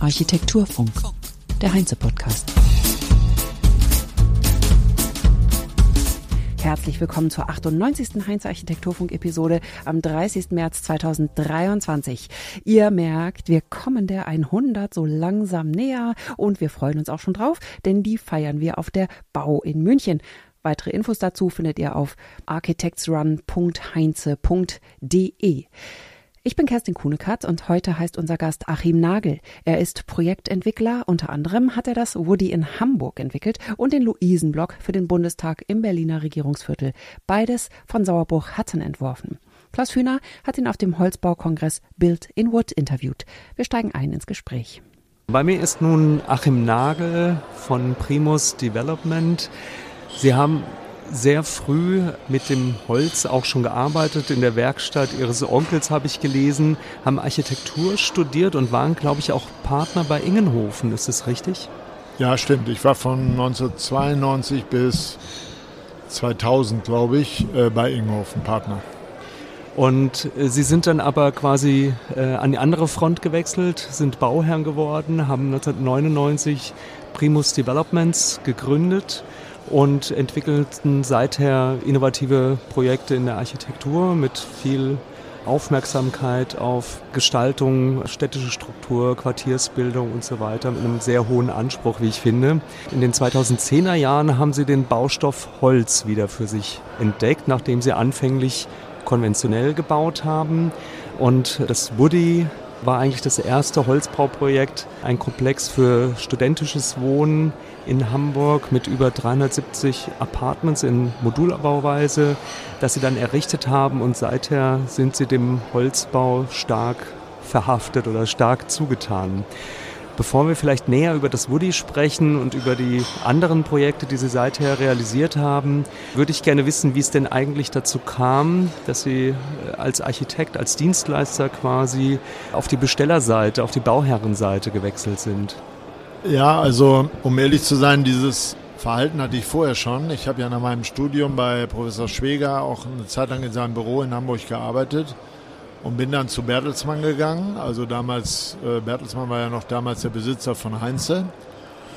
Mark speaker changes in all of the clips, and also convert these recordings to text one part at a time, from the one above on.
Speaker 1: Architekturfunk. Architekturfunk, der Heinze-Podcast. Herzlich willkommen zur 98. Heinz Architekturfunk Episode am 30. März 2023. Ihr merkt, wir kommen der 100 so langsam näher und wir freuen uns auch schon drauf, denn die feiern wir auf der Bau in München. Weitere Infos dazu findet ihr auf architectsrun.heinze.de. Ich bin Kerstin Kuhnekatz und heute heißt unser Gast Achim Nagel. Er ist Projektentwickler. Unter anderem hat er das Woody in Hamburg entwickelt und den Luisenblock für den Bundestag im Berliner Regierungsviertel. Beides von Sauerbruch-Hatten entworfen. Klaus Hühner hat ihn auf dem Holzbaukongress Build in Wood interviewt. Wir steigen ein ins Gespräch.
Speaker 2: Bei mir ist nun Achim Nagel von Primus Development. Sie haben sehr früh mit dem Holz auch schon gearbeitet. In der Werkstatt Ihres Onkels habe ich gelesen, haben Architektur studiert und waren, glaube ich, auch Partner bei Ingenhofen. Ist das richtig?
Speaker 3: Ja, stimmt. Ich war von 1992 bis 2000, glaube ich, äh, bei Ingenhofen Partner.
Speaker 2: Und äh, Sie sind dann aber quasi äh, an die andere Front gewechselt, sind Bauherrn geworden, haben 1999 Primus Developments gegründet und entwickelten seither innovative Projekte in der Architektur mit viel Aufmerksamkeit auf Gestaltung, städtische Struktur, Quartiersbildung und so weiter mit einem sehr hohen Anspruch, wie ich finde. In den 2010er Jahren haben sie den Baustoff Holz wieder für sich entdeckt, nachdem sie anfänglich konventionell gebaut haben. Und das Woody war eigentlich das erste Holzbauprojekt, ein Komplex für studentisches Wohnen in Hamburg mit über 370 Apartments in Modulbauweise, das sie dann errichtet haben und seither sind sie dem Holzbau stark verhaftet oder stark zugetan. Bevor wir vielleicht näher über das Woody sprechen und über die anderen Projekte, die Sie seither realisiert haben, würde ich gerne wissen, wie es denn eigentlich dazu kam, dass Sie äh, als Architekt, als Dienstleister quasi auf die Bestellerseite, auf die Bauherrenseite gewechselt sind.
Speaker 3: Ja, also um ehrlich zu sein, dieses Verhalten hatte ich vorher schon. Ich habe ja nach meinem Studium bei Professor Schweger auch eine Zeit lang in seinem Büro in Hamburg gearbeitet und bin dann zu Bertelsmann gegangen. Also damals, äh, Bertelsmann war ja noch damals der Besitzer von Heinze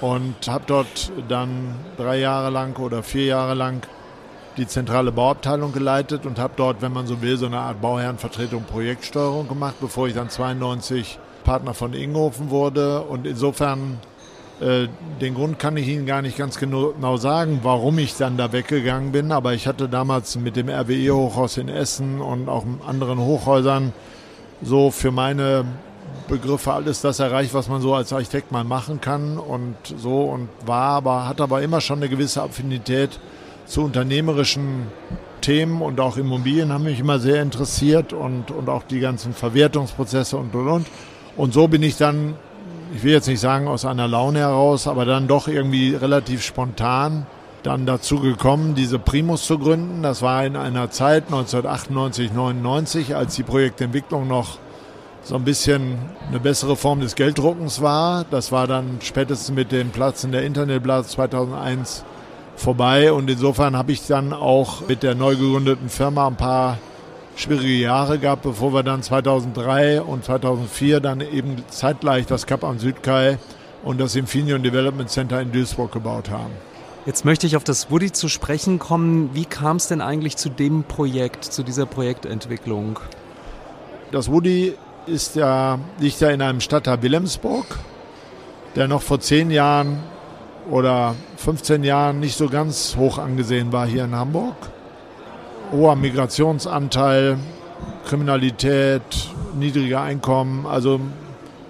Speaker 3: und habe dort dann drei Jahre lang oder vier Jahre lang die zentrale Bauabteilung geleitet und habe dort, wenn man so will, so eine Art Bauherrenvertretung, Projektsteuerung gemacht, bevor ich dann 92 Partner von Inghofen wurde. Und insofern den Grund kann ich Ihnen gar nicht ganz genau sagen, warum ich dann da weggegangen bin. Aber ich hatte damals mit dem RWE-Hochhaus in Essen und auch anderen Hochhäusern so für meine Begriffe alles das erreicht, was man so als Architekt mal machen kann und so und war, aber hat aber immer schon eine gewisse Affinität zu unternehmerischen Themen und auch Immobilien haben mich immer sehr interessiert und, und auch die ganzen Verwertungsprozesse und und und. Und so bin ich dann ich will jetzt nicht sagen aus einer Laune heraus, aber dann doch irgendwie relativ spontan dann dazu gekommen, diese Primus zu gründen. Das war in einer Zeit 1998, 99, als die Projektentwicklung noch so ein bisschen eine bessere Form des Gelddruckens war. Das war dann spätestens mit dem Platzen der Internetblase 2001 vorbei und insofern habe ich dann auch mit der neu gegründeten Firma ein paar schwierige Jahre gab, bevor wir dann 2003 und 2004 dann eben zeitgleich das Kap am Südkai und das Infineon Development Center in Duisburg gebaut haben.
Speaker 2: Jetzt möchte ich auf das Woody zu sprechen kommen. Wie kam es denn eigentlich zu dem Projekt, zu dieser Projektentwicklung?
Speaker 3: Das Woody ist ja, liegt ja in einem Stadtteil Wilhelmsburg, der noch vor zehn Jahren oder 15 Jahren nicht so ganz hoch angesehen war hier in Hamburg hoher Migrationsanteil, Kriminalität, niedriger Einkommen. Also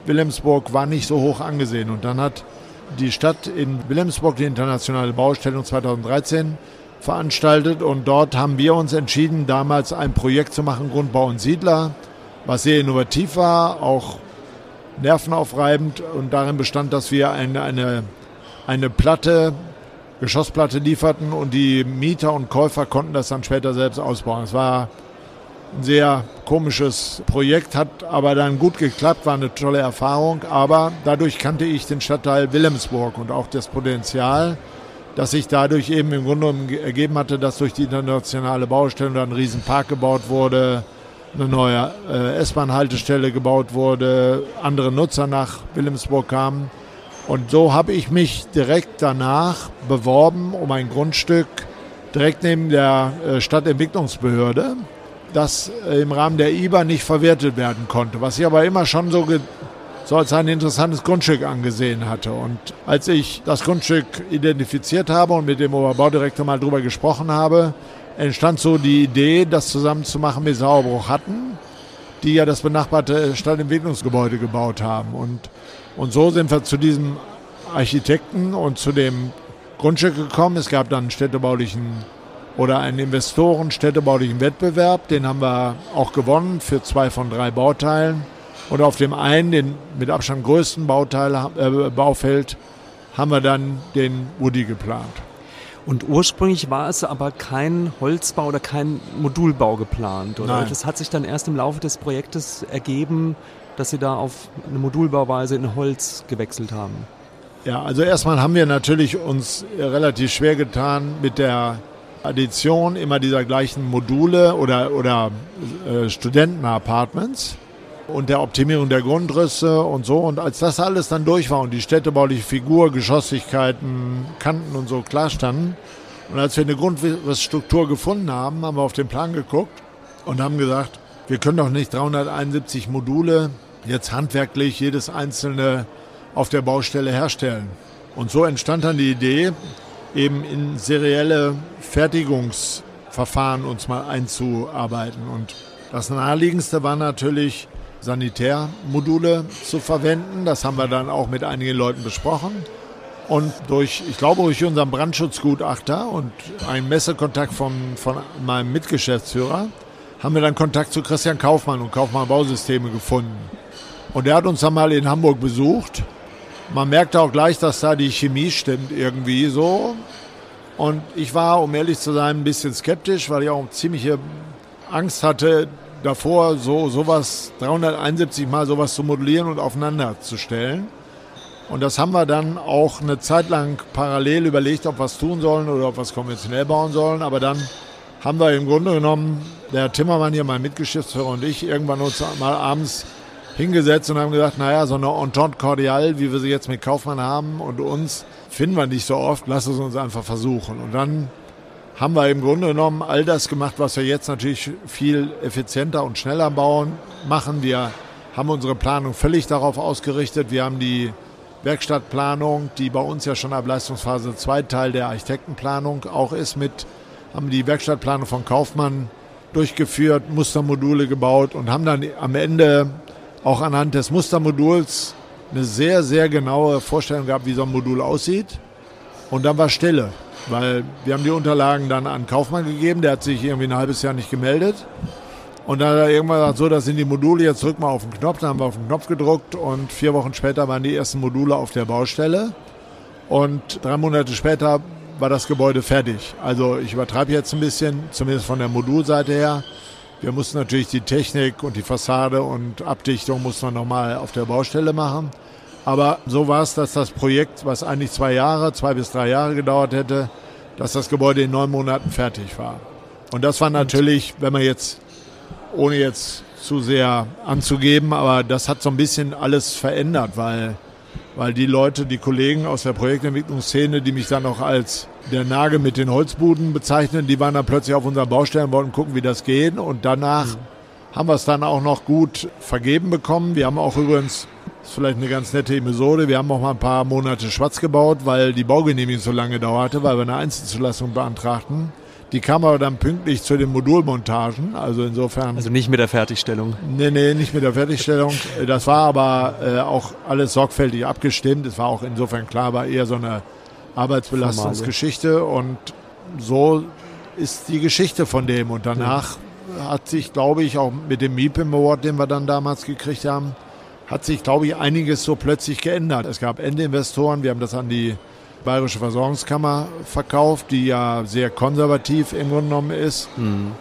Speaker 3: Wilhelmsburg war nicht so hoch angesehen. Und dann hat die Stadt in Wilhelmsburg die internationale Baustellung 2013 veranstaltet und dort haben wir uns entschieden, damals ein Projekt zu machen, Grundbau und Siedler, was sehr innovativ war, auch nervenaufreibend und darin bestand, dass wir eine, eine, eine Platte Geschossplatte lieferten und die Mieter und Käufer konnten das dann später selbst ausbauen. Es war ein sehr komisches Projekt, hat aber dann gut geklappt, war eine tolle Erfahrung. Aber dadurch kannte ich den Stadtteil Wilhelmsburg und auch das Potenzial, das sich dadurch eben im Grunde ergeben hatte, dass durch die internationale Baustelle ein Riesenpark gebaut wurde, eine neue äh, S-Bahn-Haltestelle gebaut wurde, andere Nutzer nach Wilhelmsburg kamen. Und so habe ich mich direkt danach beworben um ein Grundstück direkt neben der äh, Stadtentwicklungsbehörde, das im Rahmen der IBA nicht verwertet werden konnte, was ich aber immer schon so, so als ein interessantes Grundstück angesehen hatte. Und als ich das Grundstück identifiziert habe und mit dem Oberbaudirektor mal drüber gesprochen habe, entstand so die Idee, das zusammen zu machen mit Sauerbruch hatten, die ja das benachbarte Stadtentwicklungsgebäude gebaut haben. Und, und so sind wir zu diesem Architekten und zu dem Grundstück gekommen. Es gab dann einen städtebaulichen oder einen Investoren städtebaulichen Wettbewerb. Den haben wir auch gewonnen für zwei von drei Bauteilen. Und auf dem einen, den mit Abstand größten Bauteil, äh, Baufeld, haben wir dann den Woody geplant.
Speaker 2: Und ursprünglich war es aber kein Holzbau oder kein Modulbau geplant, oder? Nein. Das hat sich dann erst im Laufe des Projektes ergeben, dass Sie da auf eine Modulbauweise in Holz gewechselt haben.
Speaker 3: Ja, also erstmal haben wir natürlich uns relativ schwer getan mit der Addition immer dieser gleichen Module oder, oder äh, Studentenapartments und der Optimierung der Grundrisse und so. Und als das alles dann durch war und die städtebauliche Figur, Geschosslichkeiten, Kanten und so klar standen, und als wir eine Grundrissstruktur gefunden haben, haben wir auf den Plan geguckt und haben gesagt, wir können doch nicht 371 Module jetzt handwerklich jedes einzelne auf der Baustelle herstellen. Und so entstand dann die Idee, eben in serielle Fertigungsverfahren uns mal einzuarbeiten. Und das naheliegendste war natürlich Sanitärmodule zu verwenden. Das haben wir dann auch mit einigen Leuten besprochen. Und durch, ich glaube, durch unseren Brandschutzgutachter und einen Messekontakt von, von meinem Mitgeschäftsführer haben wir dann Kontakt zu Christian Kaufmann und Kaufmann Bausysteme gefunden. Und der hat uns dann mal in Hamburg besucht. Man merkte auch gleich, dass da die Chemie stimmt irgendwie so. Und ich war, um ehrlich zu sein, ein bisschen skeptisch, weil ich auch ziemliche Angst hatte, davor, so sowas 371 Mal sowas zu modellieren und aufeinander zu stellen. Und das haben wir dann auch eine Zeit lang parallel überlegt, ob wir es tun sollen oder ob wir es konventionell bauen sollen. Aber dann haben wir im Grunde genommen, der Timmermann hier, mein Mitgeschäftsführer und ich, irgendwann uns mal abends hingesetzt und haben gesagt, naja, so eine Entente cordiale, wie wir sie jetzt mit Kaufmann haben und uns, finden wir nicht so oft, lass es uns einfach versuchen. Und dann haben wir im Grunde genommen all das gemacht, was wir jetzt natürlich viel effizienter und schneller bauen, machen. Wir haben unsere Planung völlig darauf ausgerichtet. Wir haben die Werkstattplanung, die bei uns ja schon ab Leistungsphase 2 Teil der Architektenplanung auch ist, mit, haben die Werkstattplanung von Kaufmann durchgeführt, Mustermodule gebaut und haben dann am Ende auch anhand des Mustermoduls eine sehr, sehr genaue Vorstellung gehabt, wie so ein Modul aussieht. Und dann war Stille. Weil wir haben die Unterlagen dann an Kaufmann gegeben, der hat sich irgendwie ein halbes Jahr nicht gemeldet. Und dann hat er irgendwann gesagt, so, das sind die Module, jetzt drück mal auf den Knopf. Dann haben wir auf den Knopf gedruckt und vier Wochen später waren die ersten Module auf der Baustelle. Und drei Monate später war das Gebäude fertig. Also ich übertreibe jetzt ein bisschen, zumindest von der Modulseite her. Wir mussten natürlich die Technik und die Fassade und Abdichtung mussten wir nochmal auf der Baustelle machen. Aber so war es, dass das Projekt, was eigentlich zwei Jahre, zwei bis drei Jahre gedauert hätte, dass das Gebäude in neun Monaten fertig war. Und das war natürlich, wenn man jetzt, ohne jetzt zu sehr anzugeben, aber das hat so ein bisschen alles verändert, weil, weil die Leute, die Kollegen aus der Projektentwicklungsszene, die mich dann auch als der Nagel mit den Holzbuden bezeichnen, die waren dann plötzlich auf unserer Baustelle und wollten gucken, wie das geht. Und danach mhm. haben wir es dann auch noch gut vergeben bekommen. Wir haben auch übrigens das ist vielleicht eine ganz nette Episode. Wir haben auch mal ein paar Monate schwarz gebaut, weil die Baugenehmigung so lange dauerte, weil wir eine Einzelzulassung beantragten. Die kam aber dann pünktlich zu den Modulmontagen, also insofern.
Speaker 2: Also nicht mit der Fertigstellung?
Speaker 3: Nee, nee, nicht mit der Fertigstellung. Das war aber äh, auch alles sorgfältig abgestimmt. Es war auch insofern klar, war eher so eine Arbeitsbelastungsgeschichte und so ist die Geschichte von dem. Und danach ja. hat sich, glaube ich, auch mit dem MIPIM Award, den wir dann damals gekriegt haben, hat sich, glaube ich, einiges so plötzlich geändert. Es gab Endinvestoren, wir haben das an die Bayerische Versorgungskammer verkauft, die ja sehr konservativ im Grunde genommen ist. Mhm.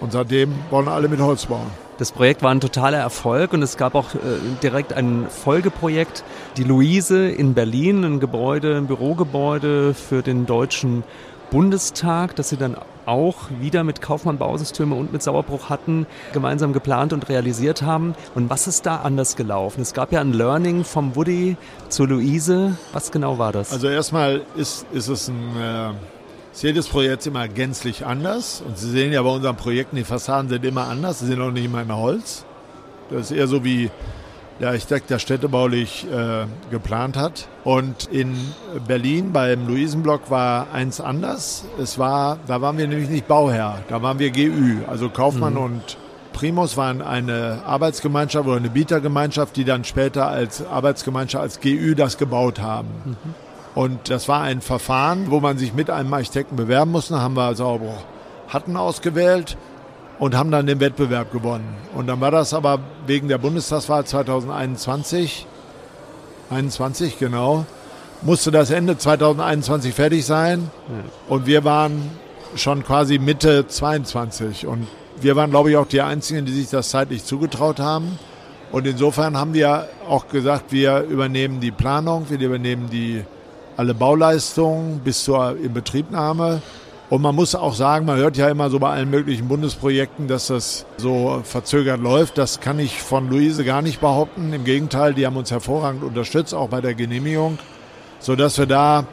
Speaker 3: Und seitdem wollen alle mit Holz bauen.
Speaker 2: Das Projekt war ein totaler Erfolg und es gab auch äh, direkt ein Folgeprojekt, die Luise in Berlin, ein Gebäude, ein Bürogebäude für den Deutschen Bundestag, das sie dann auch wieder mit Kaufmann Bausysteme und mit Sauerbruch hatten, gemeinsam geplant und realisiert haben. Und was ist da anders gelaufen? Es gab ja ein Learning vom Woody zur Luise. Was genau war das?
Speaker 3: Also erstmal ist, ist es ein... Äh ist jedes Projekt immer gänzlich anders. Und Sie sehen ja bei unseren Projekten, die Fassaden sind immer anders. Sie sind auch nicht immer in Holz. Das ist eher so wie der Architekt der städtebaulich äh, geplant hat. Und in Berlin beim Luisenblock war eins anders. Es war, da waren wir nämlich nicht Bauherr, da waren wir GÜ. Also Kaufmann mhm. und Primus waren eine Arbeitsgemeinschaft oder eine Bietergemeinschaft, die dann später als Arbeitsgemeinschaft, als GÜ das gebaut haben. Mhm. Und das war ein Verfahren, wo man sich mit einem Architekten bewerben musste. Da haben wir also Hatten ausgewählt und haben dann den Wettbewerb gewonnen. Und dann war das aber wegen der Bundestagswahl 2021, 21 genau, musste das Ende 2021 fertig sein. Und wir waren schon quasi Mitte 22. Und wir waren, glaube ich, auch die Einzigen, die sich das zeitlich zugetraut haben. Und insofern haben wir auch gesagt, wir übernehmen die Planung, wir übernehmen die, alle Bauleistungen bis zur Inbetriebnahme und man muss auch sagen, man hört ja immer so bei allen möglichen Bundesprojekten, dass das so verzögert läuft. Das kann ich von Luise gar nicht behaupten. Im Gegenteil, die haben uns hervorragend unterstützt, auch bei der Genehmigung, sodass wir da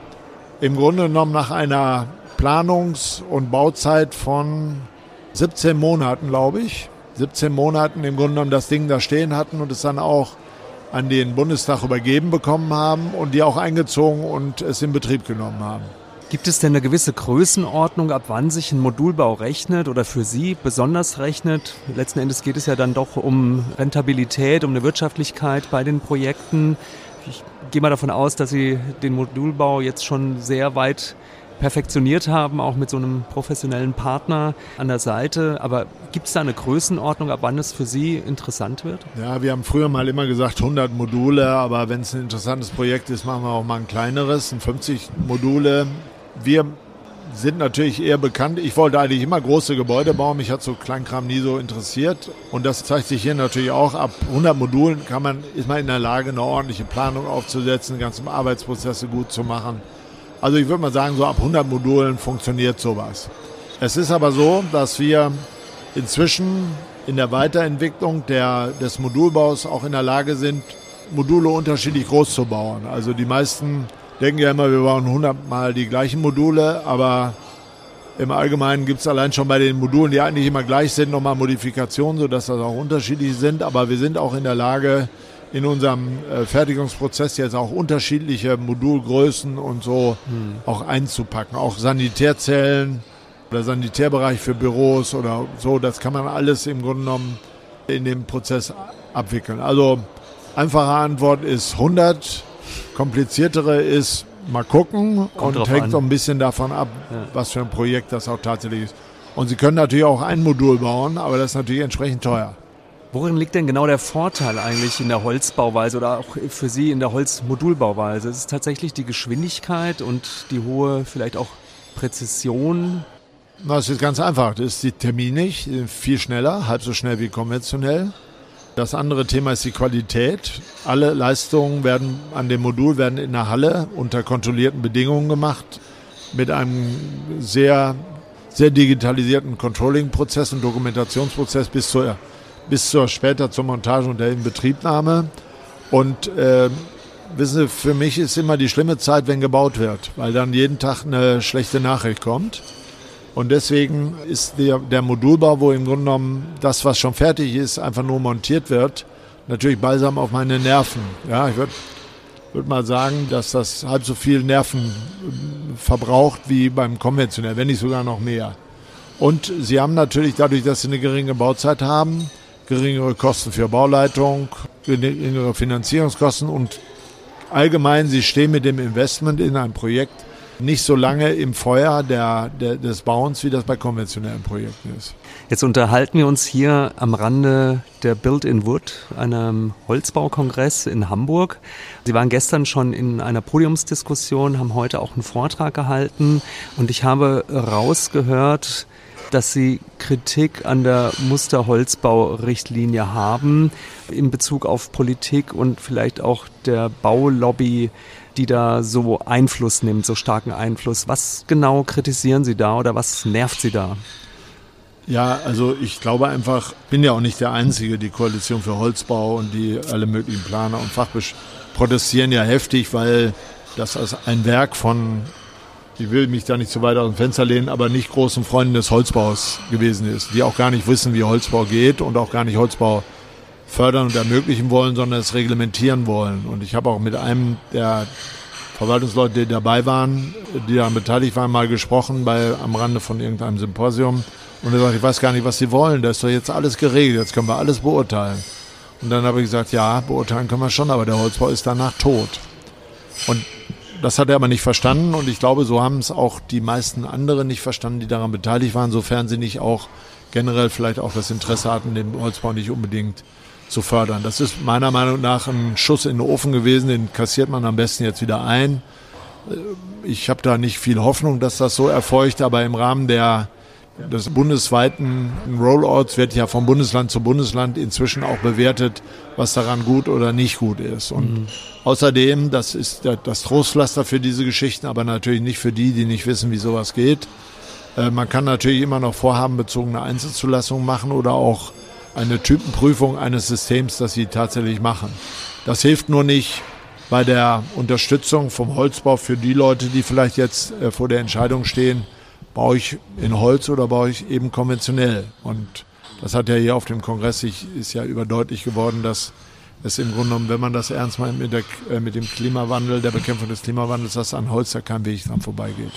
Speaker 3: im Grunde genommen nach einer Planungs- und Bauzeit von 17 Monaten, glaube ich, 17 Monaten im Grunde genommen das Ding da stehen hatten und es dann auch an den Bundestag übergeben bekommen haben und die auch eingezogen und es in Betrieb genommen haben.
Speaker 2: Gibt es denn eine gewisse Größenordnung, ab wann sich ein Modulbau rechnet oder für Sie besonders rechnet? Letzten Endes geht es ja dann doch um Rentabilität, um eine Wirtschaftlichkeit bei den Projekten. Ich gehe mal davon aus, dass Sie den Modulbau jetzt schon sehr weit perfektioniert haben, auch mit so einem professionellen Partner an der Seite. Aber gibt es da eine Größenordnung, ab wann es für Sie interessant wird?
Speaker 3: Ja, wir haben früher mal immer gesagt 100 Module, aber wenn es ein interessantes Projekt ist, machen wir auch mal ein kleineres, ein 50 Module wir sind natürlich eher bekannt. Ich wollte eigentlich immer große Gebäude bauen. Mich hat so Kleinkram nie so interessiert. Und das zeigt sich hier natürlich auch. Ab 100 Modulen kann man, ist man in der Lage, eine ordentliche Planung aufzusetzen, ganze Arbeitsprozesse gut zu machen. Also ich würde mal sagen, so ab 100 Modulen funktioniert sowas. Es ist aber so, dass wir inzwischen in der Weiterentwicklung der, des Modulbaus auch in der Lage sind, Module unterschiedlich groß zu bauen. Also die meisten denken ja immer, wir bauen 100 Mal die gleichen Module, aber im Allgemeinen gibt es allein schon bei den Modulen, die eigentlich immer gleich sind, nochmal Modifikationen, sodass das auch unterschiedlich sind. Aber wir sind auch in der Lage, in unserem äh, Fertigungsprozess jetzt auch unterschiedliche Modulgrößen und so hm. auch einzupacken. Auch Sanitärzellen oder Sanitärbereich für Büros oder so, das kann man alles im Grunde genommen in dem Prozess abwickeln. Also einfache Antwort ist 100 Kompliziertere ist, mal gucken Kommt und hängt so ein bisschen davon ab, ja. was für ein Projekt das auch tatsächlich ist. Und Sie können natürlich auch ein Modul bauen, aber das ist natürlich entsprechend teuer.
Speaker 2: Worin liegt denn genau der Vorteil eigentlich in der Holzbauweise oder auch für Sie in der Holzmodulbauweise? Ist es tatsächlich die Geschwindigkeit und die hohe, vielleicht auch Präzision?
Speaker 3: Das ist ganz einfach. Das ist die Terminig, viel schneller, halb so schnell wie konventionell. Das andere Thema ist die Qualität. Alle Leistungen werden an dem Modul werden in der Halle unter kontrollierten Bedingungen gemacht mit einem sehr sehr digitalisierten Controlling-Prozess und Dokumentationsprozess bis zur bis zur später zur Montage und der Inbetriebnahme. Und äh, wissen Sie, für mich ist immer die schlimme Zeit, wenn gebaut wird, weil dann jeden Tag eine schlechte Nachricht kommt. Und deswegen ist der, der Modulbau, wo im Grunde genommen das, was schon fertig ist, einfach nur montiert wird, natürlich balsam auf meine Nerven. Ja, ich würde würd mal sagen, dass das halb so viel Nerven äh, verbraucht wie beim konventionell, wenn nicht sogar noch mehr. Und sie haben natürlich dadurch, dass sie eine geringe Bauzeit haben, geringere Kosten für Bauleitung, geringere Finanzierungskosten und allgemein, sie stehen mit dem Investment in ein Projekt nicht so lange im Feuer der, der, des Bauens, wie das bei konventionellen Projekten ist.
Speaker 2: Jetzt unterhalten wir uns hier am Rande der Build in Wood, einem Holzbaukongress in Hamburg. Sie waren gestern schon in einer Podiumsdiskussion, haben heute auch einen Vortrag gehalten und ich habe rausgehört, dass Sie Kritik an der Musterholzbaurichtlinie haben in Bezug auf Politik und vielleicht auch der Baulobby, die da so Einfluss nimmt, so starken Einfluss. Was genau kritisieren Sie da oder was nervt Sie da?
Speaker 3: Ja, also ich glaube einfach, bin ja auch nicht der Einzige, die Koalition für Holzbau und die alle möglichen Planer und Fachbesch protestieren ja heftig, weil das als ein Werk von, ich will mich da nicht zu weit aus dem Fenster lehnen, aber nicht großen Freunden des Holzbaus gewesen ist, die auch gar nicht wissen, wie Holzbau geht und auch gar nicht Holzbau fördern und ermöglichen wollen, sondern es reglementieren wollen. Und ich habe auch mit einem der Verwaltungsleute, die dabei waren, die daran beteiligt waren, mal gesprochen bei, am Rande von irgendeinem Symposium. Und er sagt, ich weiß gar nicht, was Sie wollen. Da ist doch jetzt alles geregelt. Jetzt können wir alles beurteilen. Und dann habe ich gesagt, ja, beurteilen können wir schon, aber der Holzbau ist danach tot. Und das hat er aber nicht verstanden und ich glaube, so haben es auch die meisten anderen nicht verstanden, die daran beteiligt waren, sofern sie nicht auch generell vielleicht auch das Interesse hatten, den Holzbau nicht unbedingt zu fördern. Das ist meiner Meinung nach ein Schuss in den Ofen gewesen, den kassiert man am besten jetzt wieder ein. Ich habe da nicht viel Hoffnung, dass das so erfolgt, aber im Rahmen der des bundesweiten Rollouts wird ja von Bundesland zu Bundesland inzwischen auch bewertet, was daran gut oder nicht gut ist. Und mhm. außerdem, das ist das Trostpflaster für diese Geschichten, aber natürlich nicht für die, die nicht wissen, wie sowas geht. Äh, man kann natürlich immer noch vorhabenbezogene Einzelzulassungen machen oder auch eine Typenprüfung eines Systems, das sie tatsächlich machen. Das hilft nur nicht bei der Unterstützung vom Holzbau für die Leute, die vielleicht jetzt äh, vor der Entscheidung stehen, baue ich in Holz oder baue ich eben konventionell. Und das hat ja hier auf dem Kongress sich, ist ja überdeutlich geworden, dass es im Grunde genommen, wenn man das ernst meint mit, der, äh, mit dem Klimawandel, der Bekämpfung des Klimawandels, dass an Holz da kein Weg dran vorbeigeht.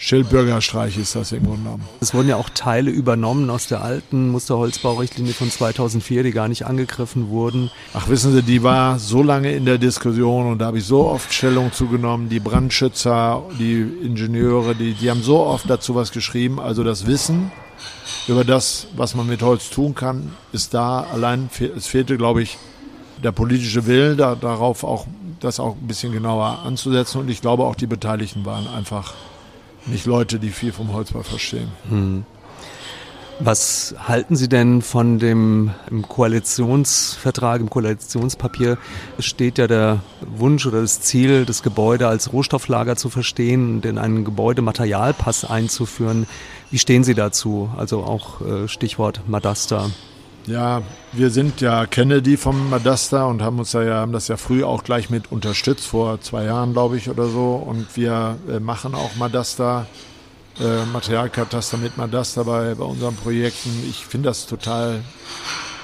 Speaker 3: Schildbürgerstreich ist das im Grunde genommen.
Speaker 2: Es wurden ja auch Teile übernommen aus der alten Musterholzbaurichtlinie von 2004, die gar nicht angegriffen wurden.
Speaker 3: Ach, wissen Sie, die war so lange in der Diskussion und da habe ich so oft Stellung zugenommen. Die Brandschützer, die Ingenieure, die, die haben so oft dazu was geschrieben. Also das Wissen über das, was man mit Holz tun kann, ist da. Allein es fehlte, glaube ich, der politische Wille, da, darauf auch das auch ein bisschen genauer anzusetzen. Und ich glaube auch die Beteiligten waren einfach nicht Leute, die viel vom Holzbau verstehen. Hm.
Speaker 2: Was halten Sie denn von dem im Koalitionsvertrag, im Koalitionspapier steht ja der Wunsch oder das Ziel, das Gebäude als Rohstofflager zu verstehen und in einen Gebäudematerialpass einzuführen. Wie stehen Sie dazu? Also auch äh, Stichwort Madasta.
Speaker 3: Ja, wir sind ja Kennedy vom Madasta und haben uns da ja, haben das ja früh auch gleich mit unterstützt, vor zwei Jahren, glaube ich, oder so. Und wir äh, machen auch Madasta, äh, Materialkataster mit Madasta bei, bei unseren Projekten. Ich finde das total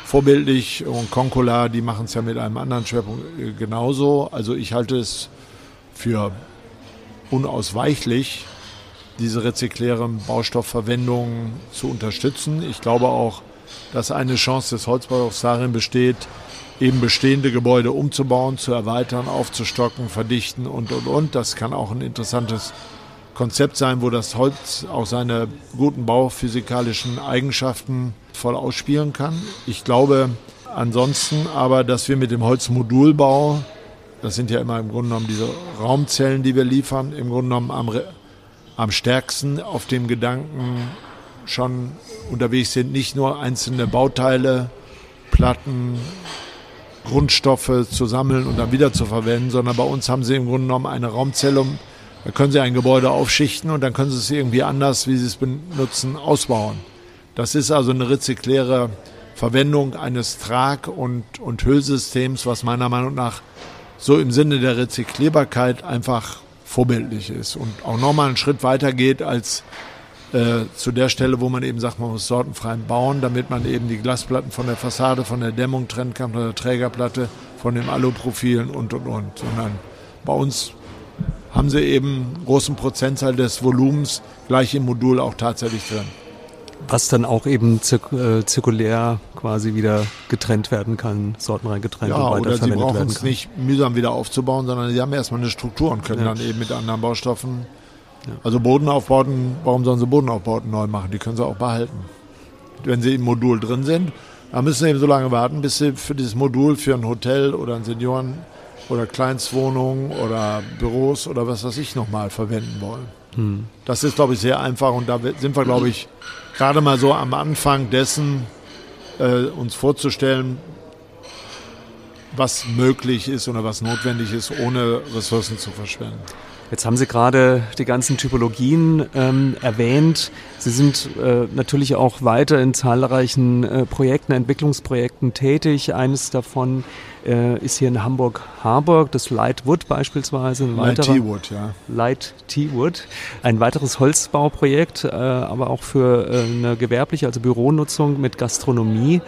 Speaker 3: vorbildlich und Concola, die machen es ja mit einem anderen Schwerpunkt äh, genauso. Also ich halte es für unausweichlich, diese rezyklären Baustoffverwendungen zu unterstützen. Ich glaube auch, dass eine Chance des Holzbaus darin besteht, eben bestehende Gebäude umzubauen, zu erweitern, aufzustocken, verdichten und, und, und. Das kann auch ein interessantes Konzept sein, wo das Holz auch seine guten bauphysikalischen Eigenschaften voll ausspielen kann. Ich glaube ansonsten aber, dass wir mit dem Holzmodulbau, das sind ja immer im Grunde genommen diese Raumzellen, die wir liefern, im Grunde genommen am, am stärksten auf dem Gedanken schon unterwegs sind, nicht nur einzelne Bauteile, Platten, Grundstoffe zu sammeln und dann wieder zu verwenden, sondern bei uns haben sie im Grunde genommen eine Raumzelle, da können sie ein Gebäude aufschichten und dann können sie es irgendwie anders, wie sie es benutzen, ausbauen. Das ist also eine rezykläre Verwendung eines Trag- und, und Hüllsystems, was meiner Meinung nach so im Sinne der Rezyklierbarkeit einfach vorbildlich ist und auch nochmal einen Schritt weiter geht als äh, zu der Stelle, wo man eben sagt, man muss sortenfrei bauen, damit man eben die Glasplatten von der Fassade, von der Dämmung trennen kann, von der Trägerplatte, von den Aluprofilen und, und, und. Sondern bei uns haben sie eben einen großen Prozentteil des Volumens gleich im Modul auch tatsächlich drin.
Speaker 2: Was dann auch eben zirk äh, zirkulär quasi wieder getrennt werden kann, sortenrein getrennt
Speaker 3: ja, und weiterverwendet werden kann. Sie brauchen es nicht mühsam wieder aufzubauen, sondern sie haben erstmal eine Struktur und können ja. dann eben mit anderen Baustoffen also Bodenaufbauten, warum sollen sie Bodenaufbauten neu machen? Die können sie auch behalten. Wenn sie im Modul drin sind, dann müssen sie eben so lange warten, bis sie für dieses Modul für ein Hotel oder ein Senioren- oder Kleinstwohnung oder Büros oder was weiß ich nochmal verwenden wollen. Hm. Das ist, glaube ich, sehr einfach und da sind wir, glaube ich, gerade mal so am Anfang dessen, äh, uns vorzustellen, was möglich ist oder was notwendig ist, ohne Ressourcen zu verschwenden.
Speaker 2: Jetzt haben Sie gerade die ganzen Typologien ähm, erwähnt. Sie sind äh, natürlich auch weiter in zahlreichen äh, Projekten, Entwicklungsprojekten tätig. Eines davon äh, ist hier in Hamburg-Harburg, das Lightwood beispielsweise.
Speaker 3: Ein Light T-Wood, ja.
Speaker 2: Light T-Wood. Ein weiteres Holzbauprojekt, äh, aber auch für äh, eine gewerbliche, also Büronutzung mit Gastronomie.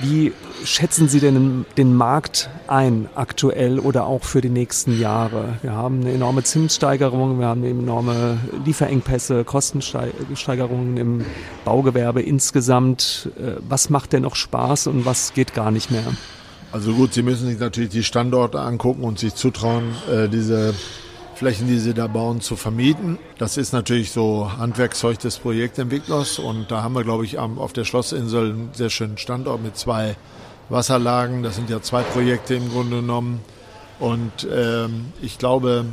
Speaker 2: Wie schätzen Sie denn den Markt ein, aktuell oder auch für die nächsten Jahre? Wir haben eine enorme Zinssteigerung, wir haben enorme Lieferengpässe, Kostensteigerungen im Baugewerbe insgesamt. Äh, was macht denn noch Spaß und was geht gar nicht mehr?
Speaker 3: Also gut, Sie müssen sich natürlich die Standorte angucken und sich zutrauen, äh, diese Flächen, die Sie da bauen, zu vermieten. Das ist natürlich so Handwerkszeug des Projektentwicklers und da haben wir, glaube ich, auf der Schlossinsel einen sehr schönen Standort mit zwei Wasserlagen. Das sind ja zwei Projekte im Grunde genommen. Und ähm, ich glaube,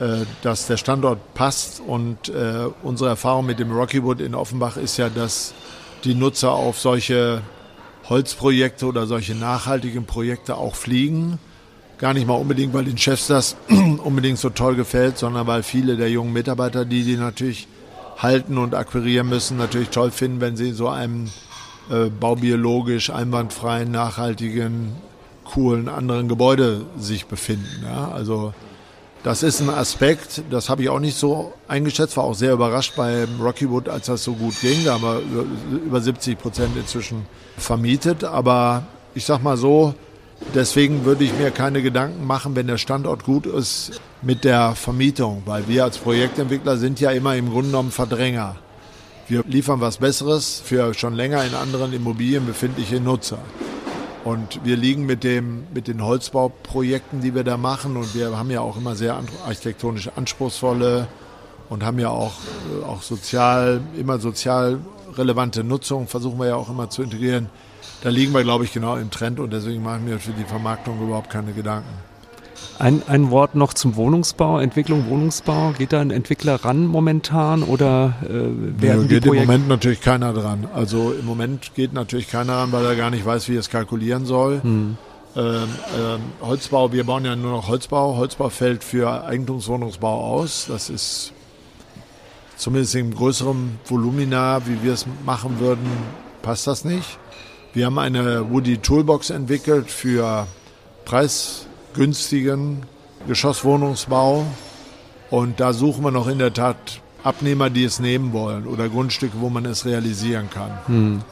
Speaker 3: äh, dass der Standort passt. Und äh, unsere Erfahrung mit dem Rockywood in Offenbach ist ja, dass die Nutzer auf solche Holzprojekte oder solche nachhaltigen Projekte auch fliegen. Gar nicht mal unbedingt, weil den Chefs das unbedingt so toll gefällt, sondern weil viele der jungen Mitarbeiter, die die natürlich halten und akquirieren müssen, natürlich toll finden, wenn sie in so einem äh, baubiologisch einwandfreien, nachhaltigen, coolen anderen Gebäude sich befinden. Ja? Also das ist ein Aspekt, das habe ich auch nicht so eingeschätzt, war auch sehr überrascht bei Rockywood, als das so gut ging. Da haben wir über 70 Prozent inzwischen vermietet. Aber ich sag mal so, deswegen würde ich mir keine Gedanken machen, wenn der Standort gut ist mit der Vermietung, weil wir als Projektentwickler sind ja immer im Grunde genommen Verdränger. Wir liefern was Besseres für schon länger in anderen Immobilien befindliche Nutzer. Und wir liegen mit, dem, mit den Holzbauprojekten, die wir da machen, und wir haben ja auch immer sehr architektonisch anspruchsvolle und haben ja auch, äh, auch sozial, immer sozial relevante Nutzung, versuchen wir ja auch immer zu integrieren. Da liegen wir, glaube ich, genau im Trend und deswegen machen wir für die Vermarktung überhaupt keine Gedanken.
Speaker 2: Ein, ein Wort noch zum Wohnungsbau, Entwicklung Wohnungsbau. Geht da ein Entwickler ran momentan oder äh, werden
Speaker 3: ja,
Speaker 2: die
Speaker 3: geht
Speaker 2: Projekte
Speaker 3: im Moment natürlich keiner dran. Also im Moment geht natürlich keiner ran, weil er gar nicht weiß, wie er es kalkulieren soll. Hm. Ähm, ähm, Holzbau, wir bauen ja nur noch Holzbau. Holzbau fällt für Eigentumswohnungsbau aus. Das ist zumindest im größeren Volumina, wie wir es machen würden, passt das nicht. Wir haben eine Woody Toolbox entwickelt für Preis günstigen Geschosswohnungsbau. Und da suchen wir noch in der Tat Abnehmer, die es nehmen wollen oder Grundstücke, wo man es realisieren kann. Hm.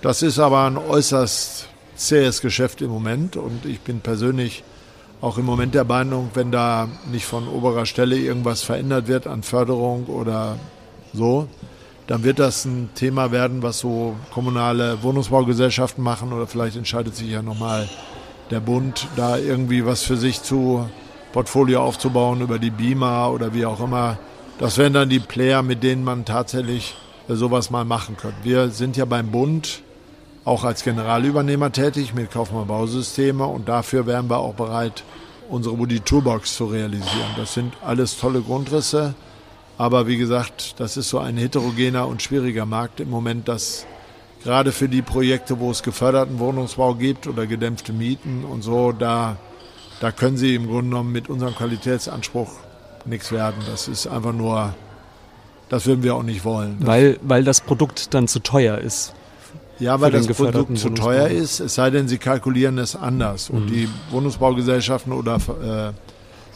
Speaker 3: Das ist aber ein äußerst zähes Geschäft im Moment und ich bin persönlich auch im Moment der Meinung, wenn da nicht von oberer Stelle irgendwas verändert wird an Förderung oder so, dann wird das ein Thema werden, was so kommunale Wohnungsbaugesellschaften machen oder vielleicht entscheidet sich ja nochmal der Bund da irgendwie was für sich zu Portfolio aufzubauen über die Beamer oder wie auch immer. Das wären dann die Player, mit denen man tatsächlich sowas mal machen könnte. Wir sind ja beim Bund auch als Generalübernehmer tätig mit Kaufmann Bausysteme und dafür wären wir auch bereit, unsere Woody Toolbox zu realisieren. Das sind alles tolle Grundrisse, aber wie gesagt, das ist so ein heterogener und schwieriger Markt im Moment, dass gerade für die Projekte, wo es geförderten Wohnungsbau gibt oder gedämpfte Mieten und so, da, da können sie im Grunde genommen mit unserem Qualitätsanspruch nichts werden. Das ist einfach nur, das würden wir auch nicht wollen.
Speaker 2: weil, weil das Produkt dann zu teuer ist.
Speaker 3: Ja, weil das Produkt zu teuer ist, es sei denn, sie kalkulieren es anders. Und mhm. die Wohnungsbaugesellschaften oder äh,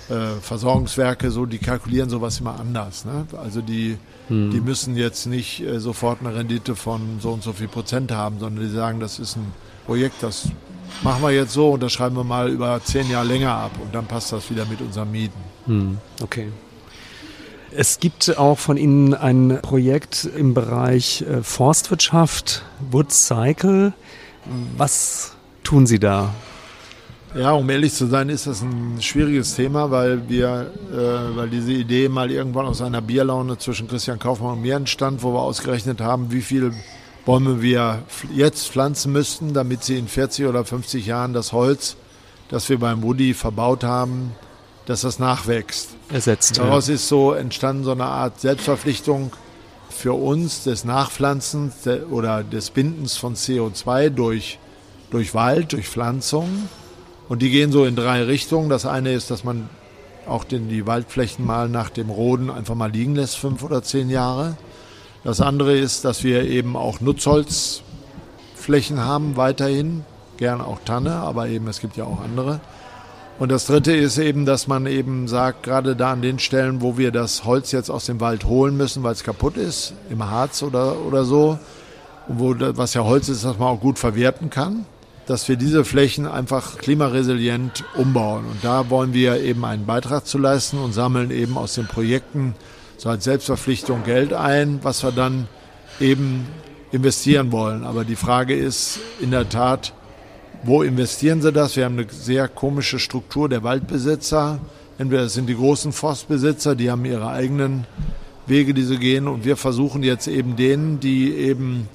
Speaker 3: äh, Versorgungswerke, so, die kalkulieren sowas immer anders. Ne? Also die, hm. die müssen jetzt nicht äh, sofort eine Rendite von so und so viel Prozent haben, sondern die sagen, das ist ein Projekt, das machen wir jetzt so und das schreiben wir mal über zehn Jahre länger ab und dann passt das wieder mit unseren Mieten.
Speaker 2: Hm. Okay. Es gibt auch von Ihnen ein Projekt im Bereich äh, Forstwirtschaft, Wood Cycle. Was tun Sie da?
Speaker 3: Ja, um ehrlich zu sein, ist das ein schwieriges Thema, weil wir, äh, weil diese Idee mal irgendwann aus einer Bierlaune zwischen Christian Kaufmann und mir entstand, wo wir ausgerechnet haben, wie viele Bäume wir jetzt pflanzen müssten, damit sie in 40 oder 50 Jahren das Holz, das wir beim Woody verbaut haben, dass das nachwächst.
Speaker 2: Ersetzt.
Speaker 3: Daraus ja. ist so entstanden so eine Art Selbstverpflichtung für uns des Nachpflanzens oder des Bindens von CO2 durch, durch Wald, durch Pflanzung. Und die gehen so in drei Richtungen. Das eine ist, dass man auch den, die Waldflächen mal nach dem Roden einfach mal liegen lässt, fünf oder zehn Jahre. Das andere ist, dass wir eben auch Nutzholzflächen haben weiterhin, gern auch Tanne, aber eben es gibt ja auch andere. Und das dritte ist eben, dass man eben sagt, gerade da an den Stellen, wo wir das Holz jetzt aus dem Wald holen müssen, weil es kaputt ist, im Harz oder, oder so, wo, was ja Holz ist, dass man auch gut verwerten kann, dass wir diese Flächen einfach klimaresilient umbauen. Und da wollen wir eben einen Beitrag zu leisten und sammeln eben aus den Projekten so als Selbstverpflichtung Geld ein, was wir dann eben investieren wollen. Aber die Frage ist in der Tat, wo investieren sie das? Wir haben eine sehr komische Struktur der Waldbesitzer. Entweder das sind die großen Forstbesitzer, die haben ihre eigenen Wege, die sie gehen. Und wir versuchen jetzt eben denen, die eben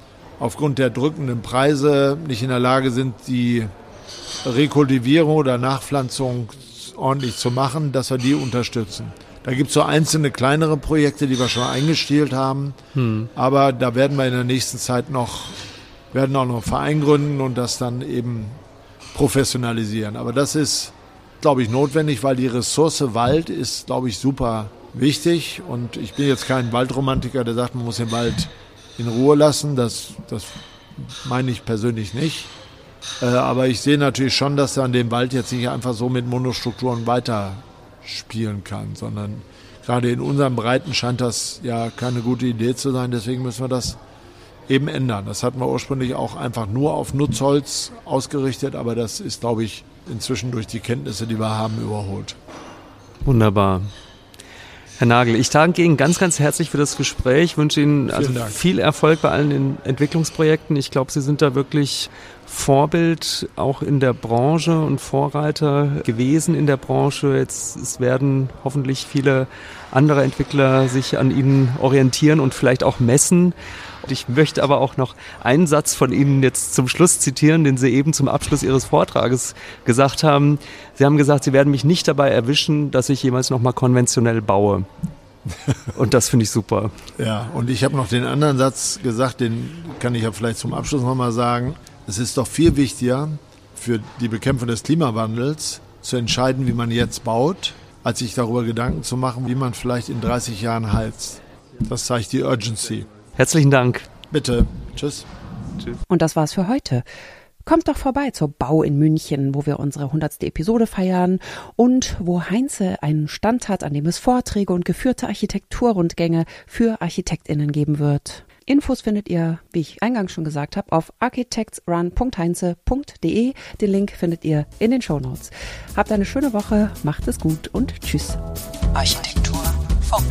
Speaker 3: aufgrund der drückenden Preise nicht in der Lage sind, die Rekultivierung oder Nachpflanzung ordentlich zu machen, dass wir die unterstützen. Da gibt es so einzelne kleinere Projekte, die wir schon eingestielt haben. Hm. Aber da werden wir in der nächsten Zeit noch werden auch noch einen Verein gründen und das dann eben professionalisieren. Aber das ist, glaube ich, notwendig, weil die Ressource Wald ist, glaube ich, super wichtig. Und ich bin jetzt kein Waldromantiker, der sagt, man muss den Wald in Ruhe lassen. Das, das meine ich persönlich nicht. Äh, aber ich sehe natürlich schon, dass man den Wald jetzt nicht einfach so mit Monostrukturen weiterspielen kann, sondern gerade in unseren Breiten scheint das ja keine gute Idee zu sein. Deswegen müssen wir das eben ändern. Das hatten wir ursprünglich auch einfach nur auf Nutzholz ausgerichtet, aber das ist, glaube ich, inzwischen durch die Kenntnisse, die wir haben, überholt.
Speaker 2: Wunderbar. Herr Nagel, ich danke Ihnen ganz, ganz herzlich für das Gespräch. Ich wünsche Ihnen also viel Erfolg bei allen Entwicklungsprojekten. Ich glaube, Sie sind da wirklich Vorbild auch in der Branche und Vorreiter gewesen in der Branche. Jetzt es werden hoffentlich viele andere Entwickler sich an Ihnen orientieren und vielleicht auch messen. Ich möchte aber auch noch einen Satz von Ihnen jetzt zum Schluss zitieren, den Sie eben zum Abschluss Ihres Vortrages gesagt haben. Sie haben gesagt, Sie werden mich nicht dabei erwischen, dass ich jemals noch mal konventionell baue. Und das finde ich super.
Speaker 3: Ja, und ich habe noch den anderen Satz gesagt, den kann ich ja vielleicht zum Abschluss noch mal sagen. Es ist doch viel wichtiger für die Bekämpfung des Klimawandels zu entscheiden, wie man jetzt baut, als sich darüber Gedanken zu machen, wie man vielleicht in 30 Jahren heizt. Das zeigt die Urgency.
Speaker 2: Herzlichen Dank.
Speaker 3: Bitte. Tschüss.
Speaker 1: Tschüss. Und das war's für heute. Kommt doch vorbei zur Bau in München, wo wir unsere hundertste Episode feiern und wo Heinze einen Stand hat, an dem es Vorträge und geführte Architekturrundgänge für ArchitektInnen geben wird. Infos findet ihr, wie ich eingangs schon gesagt habe, auf architectsrun.heinze.de. Den Link findet ihr in den Show Notes. Habt eine schöne Woche, macht es gut und tschüss. Architektur Funk.